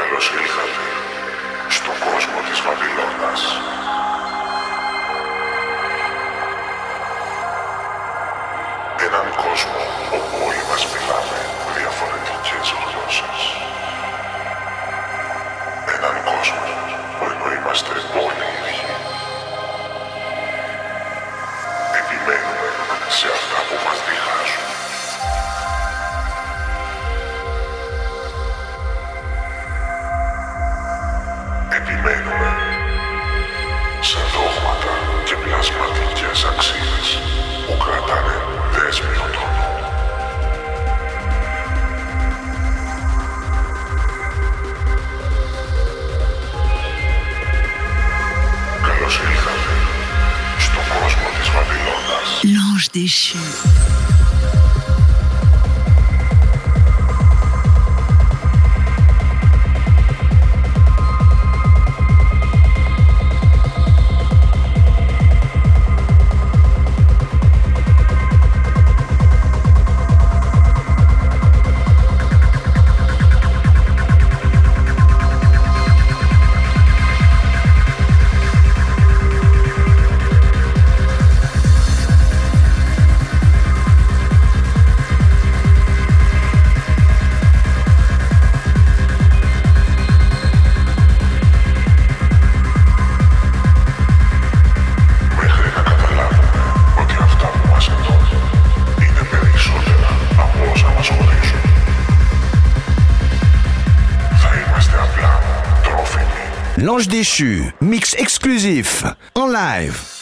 Καλώς ήλθατε στον κόσμο της Βαβυλώνας. Έναν κόσμο όπου όλοι μας μιλάμε διαφορετικές γλώσσες. Έναν κόσμο που ενώ είμαστε όλοι ίδιοι. Επιμένουμε σε αυτά που μας διχάζουν. Πλασματικές αξίες που κρατάνε δέσμιο τον νου. Καλώς ήλθατε στον κόσμο της Βαβυλώνας. L'ange déchu. L'ange déchu, mix exclusif, en live.